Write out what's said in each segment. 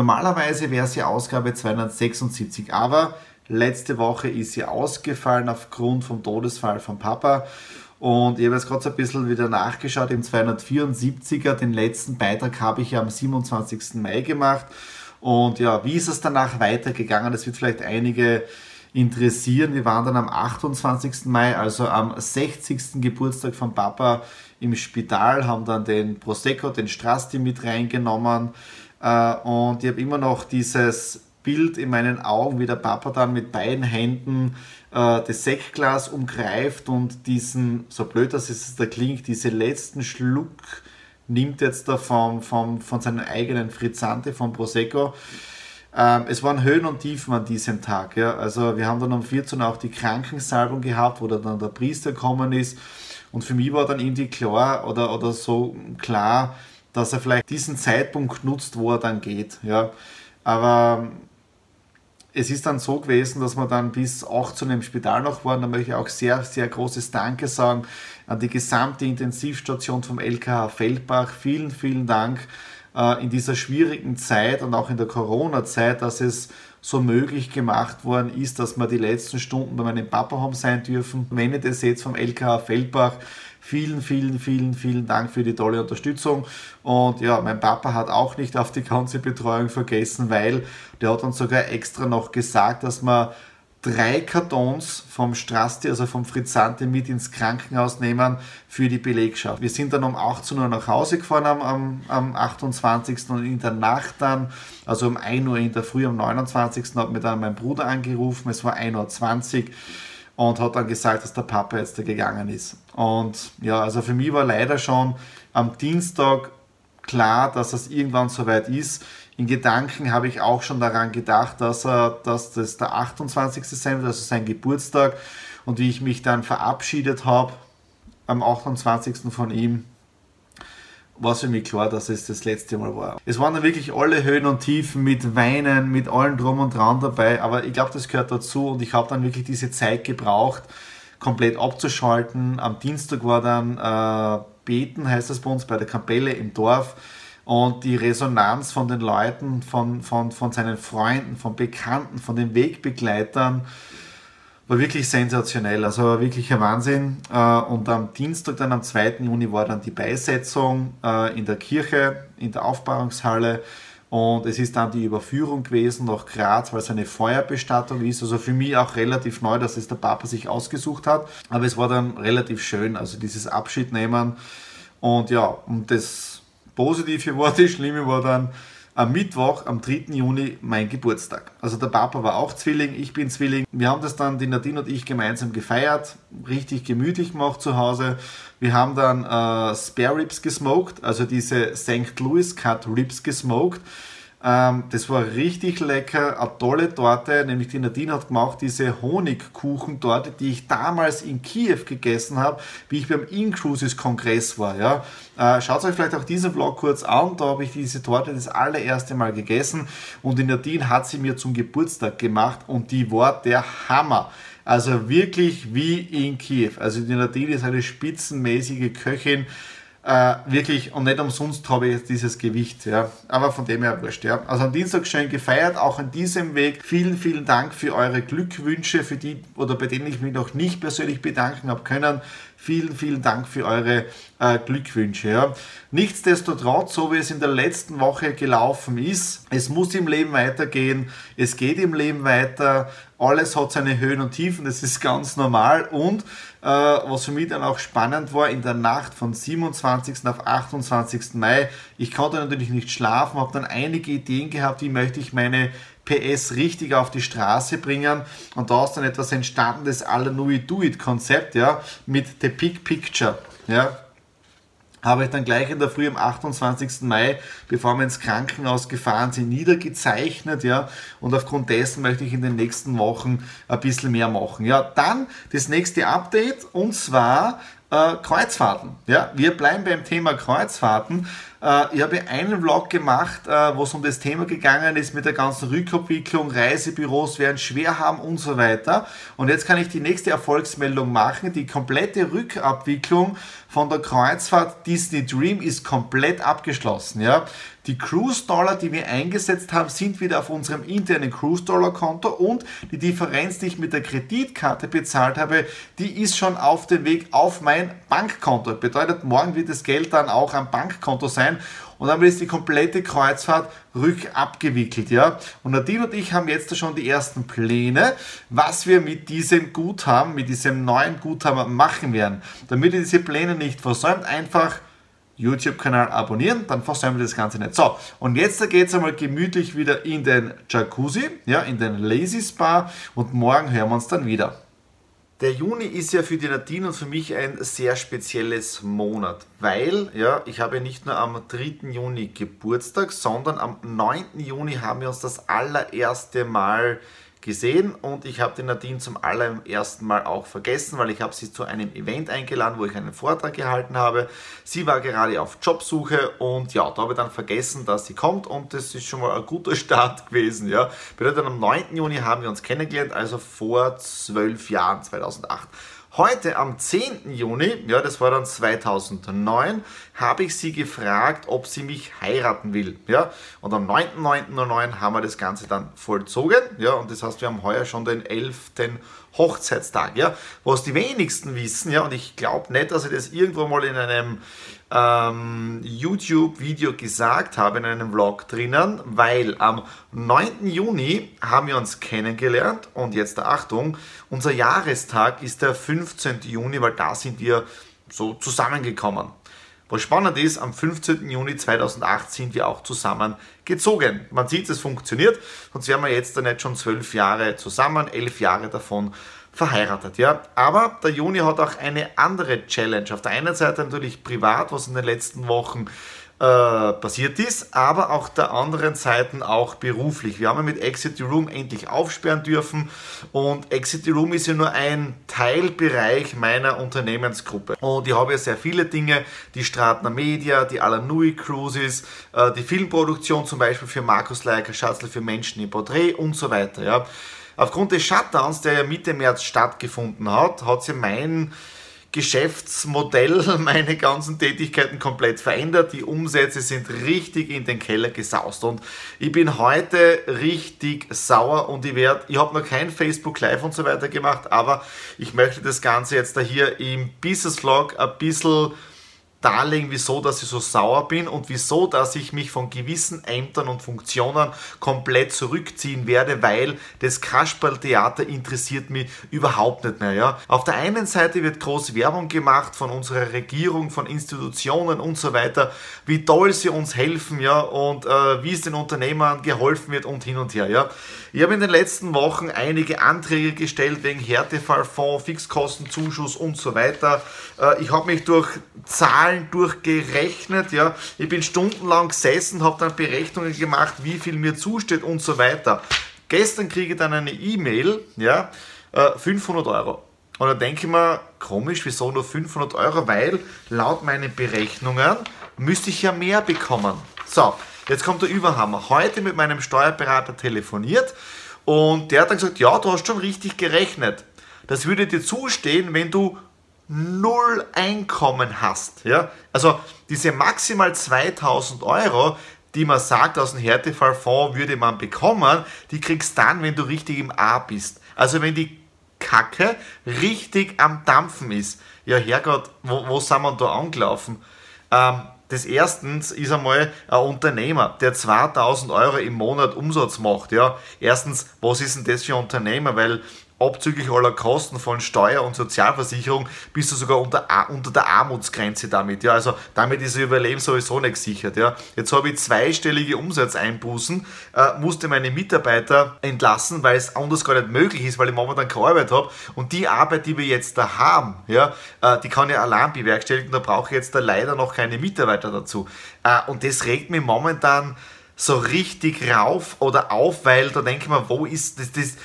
Normalerweise wäre ja Ausgabe 276, aber letzte Woche ist sie ausgefallen aufgrund vom Todesfall von Papa. Und ich habe jetzt gerade so ein bisschen wieder nachgeschaut, im 274er, den letzten Beitrag habe ich ja am 27. Mai gemacht. Und ja, wie ist es danach weitergegangen? Das wird vielleicht einige interessieren. Wir waren dann am 28. Mai, also am 60. Geburtstag von Papa im Spital, haben dann den Prosecco, den Strasti mit reingenommen. Äh, und ich habe immer noch dieses Bild in meinen Augen, wie der Papa dann mit beiden Händen äh, das Sektglas umgreift und diesen, so blöd das ist, da klingt, diesen letzten Schluck nimmt jetzt da vom, vom, von seinem eigenen Frizzante, vom Prosecco. Ähm, es waren Höhen und Tiefen an diesem Tag. Ja. Also wir haben dann um 14 Uhr auch die Krankensalbung gehabt, wo dann der Priester gekommen ist. Und für mich war dann irgendwie klar oder, oder so klar, dass er vielleicht diesen Zeitpunkt nutzt, wo er dann geht. Ja. Aber es ist dann so gewesen, dass wir dann bis 18 im Spital noch waren. Da möchte ich auch sehr, sehr großes Danke sagen an die gesamte Intensivstation vom LKH Feldbach. Vielen, vielen Dank äh, in dieser schwierigen Zeit und auch in der Corona-Zeit, dass es so möglich gemacht worden ist, dass wir die letzten Stunden bei meinem Papa haben sein dürfen. Wenn ihr das jetzt vom LKH Feldbach, vielen, vielen, vielen, vielen Dank für die tolle Unterstützung. Und ja, mein Papa hat auch nicht auf die ganze Betreuung vergessen, weil der hat uns sogar extra noch gesagt, dass man drei Kartons vom Strasti, also vom Frizzante, mit ins Krankenhaus nehmen für die Belegschaft. Wir sind dann um 18 Uhr nach Hause gefahren am, am, am 28. und in der Nacht dann, also um 1 Uhr in der Früh am 29. hat mir dann mein Bruder angerufen, es war 1.20 Uhr und hat dann gesagt, dass der Papa jetzt da gegangen ist. Und ja, also für mich war leider schon am Dienstag klar, dass es irgendwann soweit ist in Gedanken habe ich auch schon daran gedacht, dass, er, dass das der 28. sein wird, also sein Geburtstag. Und wie ich mich dann verabschiedet habe am 28. von ihm, war für mich klar, dass es das letzte Mal war. Es waren dann wirklich alle Höhen und Tiefen mit Weinen, mit allen Drum und Dran dabei, aber ich glaube, das gehört dazu und ich habe dann wirklich diese Zeit gebraucht, komplett abzuschalten. Am Dienstag war dann äh, Beten, heißt das bei uns, bei der Kapelle im Dorf und die Resonanz von den Leuten, von, von, von seinen Freunden, von Bekannten, von den Wegbegleitern war wirklich sensationell. Also war wirklich ein Wahnsinn. Äh, und am Dienstag, dann am 2. Juni, war dann die Beisetzung äh, in der Kirche, in der Aufbauungshalle. Und es ist dann die Überführung gewesen nach Graz, weil es eine Feuerbestattung ist. Also für mich auch relativ neu, dass es der Papa sich ausgesucht hat. Aber es war dann relativ schön, also dieses Abschiednehmen. Und ja, und das positive Worte, schlimme war dann am Mittwoch, am 3. Juni, mein Geburtstag. Also der Papa war auch Zwilling, ich bin Zwilling. Wir haben das dann, die Nadine und ich, gemeinsam gefeiert, richtig gemütlich gemacht zu Hause. Wir haben dann äh, Spare Ribs gesmoked, also diese St. Louis Cut Ribs gesmoked. Ähm, das war richtig lecker, eine tolle Torte, nämlich die Nadine hat gemacht, diese Honigkuchentorte, die ich damals in Kiew gegessen habe, wie ich beim Incruises-Kongress war. Ja. Äh, schaut euch vielleicht auch diesen Vlog kurz an, da habe ich diese Torte das allererste Mal gegessen und die Nadine hat sie mir zum Geburtstag gemacht und die war der Hammer. Also wirklich wie in Kiew. Also die Nadine ist eine spitzenmäßige Köchin äh, wirklich, und nicht umsonst habe ich jetzt dieses Gewicht, ja. Aber von dem her wurscht, ja. Also am Dienstag schön gefeiert, auch an diesem Weg. Vielen, vielen Dank für eure Glückwünsche, für die oder bei denen ich mich noch nicht persönlich bedanken habe können. Vielen, vielen Dank für eure äh, Glückwünsche. Ja. Nichtsdestotrotz, so wie es in der letzten Woche gelaufen ist, es muss im Leben weitergehen, es geht im Leben weiter, alles hat seine Höhen und Tiefen, das ist ganz normal und äh, was für mich dann auch spannend war, in der Nacht von 27. auf 28. Mai, ich konnte natürlich nicht schlafen, habe dann einige Ideen gehabt, wie möchte ich meine PS richtig auf die Straße bringen und da ist dann etwas entstanden, das Alanui Do It Konzept, ja, mit The Big Picture, ja, habe ich dann gleich in der Früh am 28. Mai, bevor wir ins Krankenhaus gefahren sind, niedergezeichnet, ja, und aufgrund dessen möchte ich in den nächsten Wochen ein bisschen mehr machen. Ja, dann das nächste Update und zwar äh, Kreuzfahrten. Ja, wir bleiben beim Thema Kreuzfahrten. Äh, ich habe einen Vlog gemacht, äh, wo es um das Thema gegangen ist mit der ganzen Rückabwicklung, Reisebüros werden schwer haben und so weiter. Und jetzt kann ich die nächste Erfolgsmeldung machen. Die komplette Rückabwicklung von der Kreuzfahrt Disney Dream ist komplett abgeschlossen. Ja? Die Cruise Dollar, die wir eingesetzt haben, sind wieder auf unserem internen Cruise Dollar Konto und die Differenz, die ich mit der Kreditkarte bezahlt habe, die ist schon auf dem Weg auf mein Bankkonto. Bedeutet, morgen wird das Geld dann auch am Bankkonto sein und dann wird die komplette Kreuzfahrt rückabgewickelt, ja. Und Nadine und ich haben jetzt schon die ersten Pläne, was wir mit diesem Guthaben, mit diesem neuen Guthaben machen werden. Damit ihr diese Pläne nicht versäumt, einfach YouTube-Kanal abonnieren, dann versäumen wir das Ganze nicht. So, und jetzt geht es einmal gemütlich wieder in den Jacuzzi, ja, in den Lazy Spa und morgen hören wir uns dann wieder. Der Juni ist ja für die Nadine und für mich ein sehr spezielles Monat, weil ja, ich habe nicht nur am 3. Juni Geburtstag, sondern am 9. Juni haben wir uns das allererste Mal gesehen und ich habe die Nadine zum allerersten Mal auch vergessen, weil ich habe sie zu einem Event eingeladen, wo ich einen Vortrag gehalten habe. Sie war gerade auf Jobsuche und ja, da habe ich dann vergessen, dass sie kommt und das ist schon mal ein guter Start gewesen. Ja. Bedeutet, am 9. Juni haben wir uns kennengelernt, also vor zwölf Jahren, 2008. Heute am 10. Juni, ja, das war dann 2009, habe ich sie gefragt, ob sie mich heiraten will. Ja, und am 9.9.09 haben wir das Ganze dann vollzogen. Ja, und das heißt, wir haben heuer schon den 11. Hochzeitstag. Ja, was die wenigsten wissen, ja, und ich glaube nicht, dass ich das irgendwo mal in einem ähm, YouTube-Video gesagt habe, in einem Vlog drinnen, weil am 9. Juni haben wir uns kennengelernt und jetzt Achtung, unser Jahrestag ist der 15. Juni, weil da sind wir so zusammengekommen. Was spannend ist, am 15. Juni 2008 sind wir auch zusammengezogen. Man sieht, es funktioniert, sonst wären wir jetzt dann nicht schon zwölf Jahre zusammen, elf Jahre davon verheiratet. Ja? Aber der Juni hat auch eine andere Challenge. Auf der einen Seite natürlich privat, was in den letzten Wochen äh, passiert ist, aber auf der anderen Seite auch beruflich. Wir haben ja mit Exit the Room endlich aufsperren dürfen und Exit the Room ist ja nur ein Teilbereich meiner Unternehmensgruppe. Und ich habe ja sehr viele Dinge, die Stratner Media, die Alanui Cruises, äh, die Filmproduktion zum Beispiel für Markus Leiker, Schatzl für Menschen im Porträt und so weiter. Ja. Aufgrund des Shutdowns, der ja Mitte März stattgefunden hat, hat sich mein Geschäftsmodell, meine ganzen Tätigkeiten komplett verändert. Die Umsätze sind richtig in den Keller gesaust und ich bin heute richtig sauer und ich werde, ich habe noch kein Facebook Live und so weiter gemacht, aber ich möchte das Ganze jetzt da hier im Business Vlog ein bisschen darlegen, wieso dass ich so sauer bin und wieso dass ich mich von gewissen Ämtern und Funktionen komplett zurückziehen werde, weil das Kasperltheater interessiert mich überhaupt nicht mehr. Ja? Auf der einen Seite wird groß Werbung gemacht von unserer Regierung, von Institutionen und so weiter, wie toll sie uns helfen ja? und äh, wie es den Unternehmern geholfen wird und hin und her. Ja? Ich habe in den letzten Wochen einige Anträge gestellt wegen Härtefallfonds, Fixkostenzuschuss und so weiter. Äh, ich habe mich durch Zahlen durchgerechnet. Ja. Ich bin stundenlang gesessen, habe dann Berechnungen gemacht, wie viel mir zusteht und so weiter. Gestern kriege ich dann eine E-Mail, ja, 500 äh, Euro. Und da denke ich mir, komisch, wieso nur 500 Euro? Weil laut meinen Berechnungen müsste ich ja mehr bekommen. So, Jetzt kommt der Überhammer. Heute mit meinem Steuerberater telefoniert und der hat dann gesagt, ja, du hast schon richtig gerechnet. Das würde dir zustehen, wenn du null Einkommen hast. Ja? Also diese maximal 2000 Euro, die man sagt, aus dem Härtefallfonds würde man bekommen, die kriegst dann, wenn du richtig im A bist. Also wenn die Kacke richtig am Dampfen ist. Ja, Herrgott, wo, wo sind wir da angelaufen? Ähm, das erstens ist einmal ein Unternehmer, der 2000 Euro im Monat Umsatz macht. Ja, erstens, was ist denn das für ein Unternehmer? Weil abzüglich aller Kosten von Steuer und Sozialversicherung bist du sogar unter, unter der Armutsgrenze damit. Ja, also damit ist das Überleben sowieso nicht gesichert. Ja. Jetzt habe ich zweistellige Umsatzeinbußen, äh, musste meine Mitarbeiter entlassen, weil es anders gar nicht möglich ist, weil ich momentan keine Arbeit habe. Und die Arbeit, die wir jetzt da haben, ja, äh, die kann ich allein bewerkstelligen. Da brauche ich jetzt da leider noch keine Mitarbeiter dazu. Äh, und das regt mich momentan so richtig rauf oder auf, weil da denke ich mir, wo ist das, das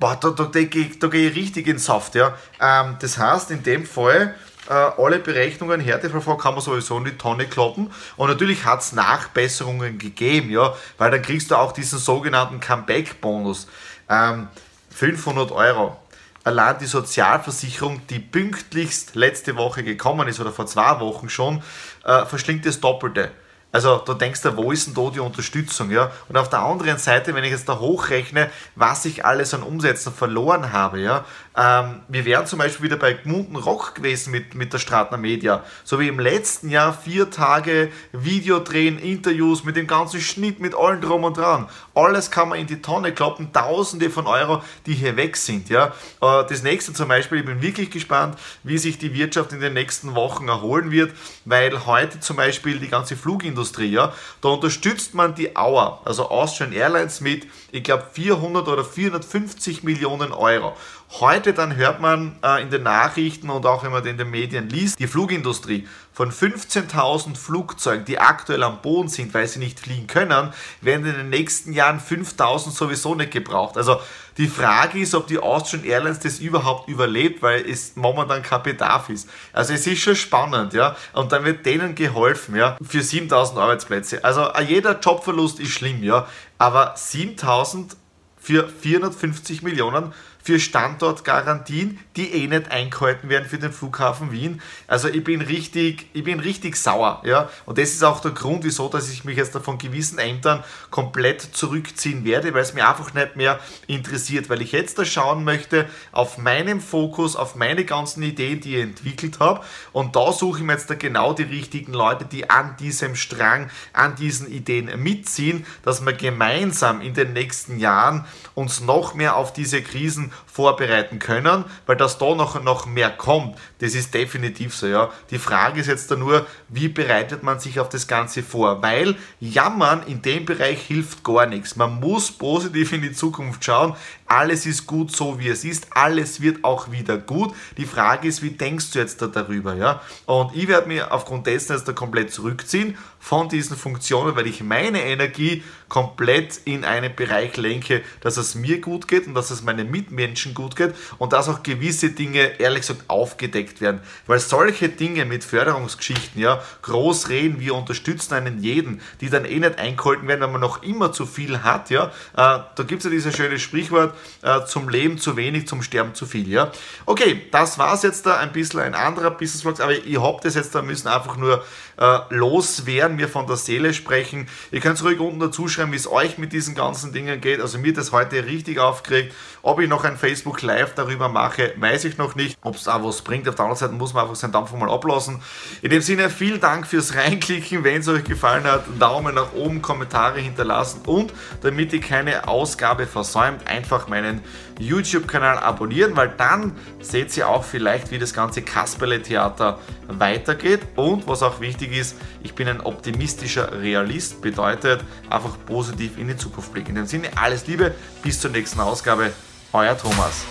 boah, da, da, da, da gehe ich richtig in Saft. Ja. Ähm, das heißt, in dem Fall, äh, alle Berechnungen, Härteverfahren kann man sowieso in die Tonne kloppen. Und natürlich hat es Nachbesserungen gegeben, ja, weil dann kriegst du auch diesen sogenannten Comeback-Bonus. Ähm, 500 Euro. Allein die Sozialversicherung, die pünktlichst letzte Woche gekommen ist oder vor zwei Wochen schon, äh, verschlingt das Doppelte. Also da denkst du, wo ist denn da die Unterstützung? Ja? Und auf der anderen Seite, wenn ich jetzt da hochrechne, was ich alles an Umsätzen verloren habe, ja, ähm, wir wären zum Beispiel wieder bei Gmunden Rock gewesen mit, mit der Stratner Media. So wie im letzten Jahr vier Tage Video drehen, Interviews mit dem ganzen Schnitt, mit allen drum und dran. Alles kann man in die Tonne kloppen, tausende von Euro, die hier weg sind. Ja? Äh, das nächste zum Beispiel, ich bin wirklich gespannt, wie sich die Wirtschaft in den nächsten Wochen erholen wird, weil heute zum Beispiel die ganze Flugindustrie, ja, da unterstützt man die Auer, also Austrian Airlines mit, ich glaube, 400 oder 450 Millionen Euro. Heute dann hört man äh, in den Nachrichten und auch wenn man in den Medien liest, die Flugindustrie von 15.000 Flugzeugen, die aktuell am Boden sind, weil sie nicht fliegen können, werden in den nächsten Jahren 5.000 sowieso nicht gebraucht. Also die Frage ist, ob die Austrian Airlines das überhaupt überlebt, weil es momentan kein Bedarf ist. Also es ist schon spannend, ja. Und dann wird denen geholfen, ja, für 7000 Arbeitsplätze. Also jeder Jobverlust ist schlimm, ja. Aber 7000 für 450 Millionen für Standortgarantien, die eh nicht eingehalten werden für den Flughafen Wien. Also ich bin richtig, ich bin richtig sauer. Ja? Und das ist auch der Grund, wieso, dass ich mich jetzt von gewissen Ämtern komplett zurückziehen werde, weil es mir einfach nicht mehr interessiert, weil ich jetzt da schauen möchte auf meinen Fokus, auf meine ganzen Ideen, die ich entwickelt habe. Und da suche ich mir jetzt da genau die richtigen Leute, die an diesem Strang, an diesen Ideen mitziehen, dass wir gemeinsam in den nächsten Jahren uns noch mehr auf diese Krisen vorbereiten können, weil das da noch, noch mehr kommt, das ist definitiv so. Ja. Die Frage ist jetzt da nur, wie bereitet man sich auf das Ganze vor? Weil Jammern in dem Bereich hilft gar nichts. Man muss positiv in die Zukunft schauen. Alles ist gut so, wie es ist. Alles wird auch wieder gut. Die Frage ist, wie denkst du jetzt da darüber? Ja? Und ich werde mir aufgrund dessen jetzt da komplett zurückziehen von diesen Funktionen, weil ich meine Energie komplett in einen Bereich lenke, dass es mir gut geht und dass es meinen Mitmenschen gut geht und dass auch gewisse Dinge, ehrlich gesagt, aufgedeckt werden. Weil solche Dinge mit Förderungsgeschichten, ja, groß reden, wir unterstützen einen jeden, die dann eh nicht eingehalten werden, wenn man noch immer zu viel hat, ja. Äh, da gibt es ja dieses schöne Sprichwort, äh, zum Leben zu wenig, zum Sterben zu viel, ja. Okay, das war es jetzt da ein bisschen ein anderer Business Vlog, aber ich habe das jetzt da müssen einfach nur äh, loswerden, mir von der Seele sprechen. Ihr könnt es ruhig unten dazu schreiben, wie es euch mit diesen ganzen Dingen geht. Also mir das heute richtig aufgeregt. Ob ich noch ein Facebook Live darüber mache, weiß ich noch nicht. Ob es da was bringt. Auf der anderen Seite muss man einfach seinen Dampf mal ablassen. In dem Sinne, vielen Dank fürs Reinklicken. Wenn es euch gefallen hat, Daumen nach oben, Kommentare hinterlassen und damit ihr keine Ausgabe versäumt, einfach meinen YouTube-Kanal abonnieren, weil dann seht ihr auch vielleicht, wie das ganze Kasperle-Theater weitergeht. Und was auch wichtig ist, ich bin ein optimistischer Realist, bedeutet einfach positiv in die Zukunft blicken. In dem Sinne, alles Liebe, bis zur nächsten Ausgabe. Euer Thomas.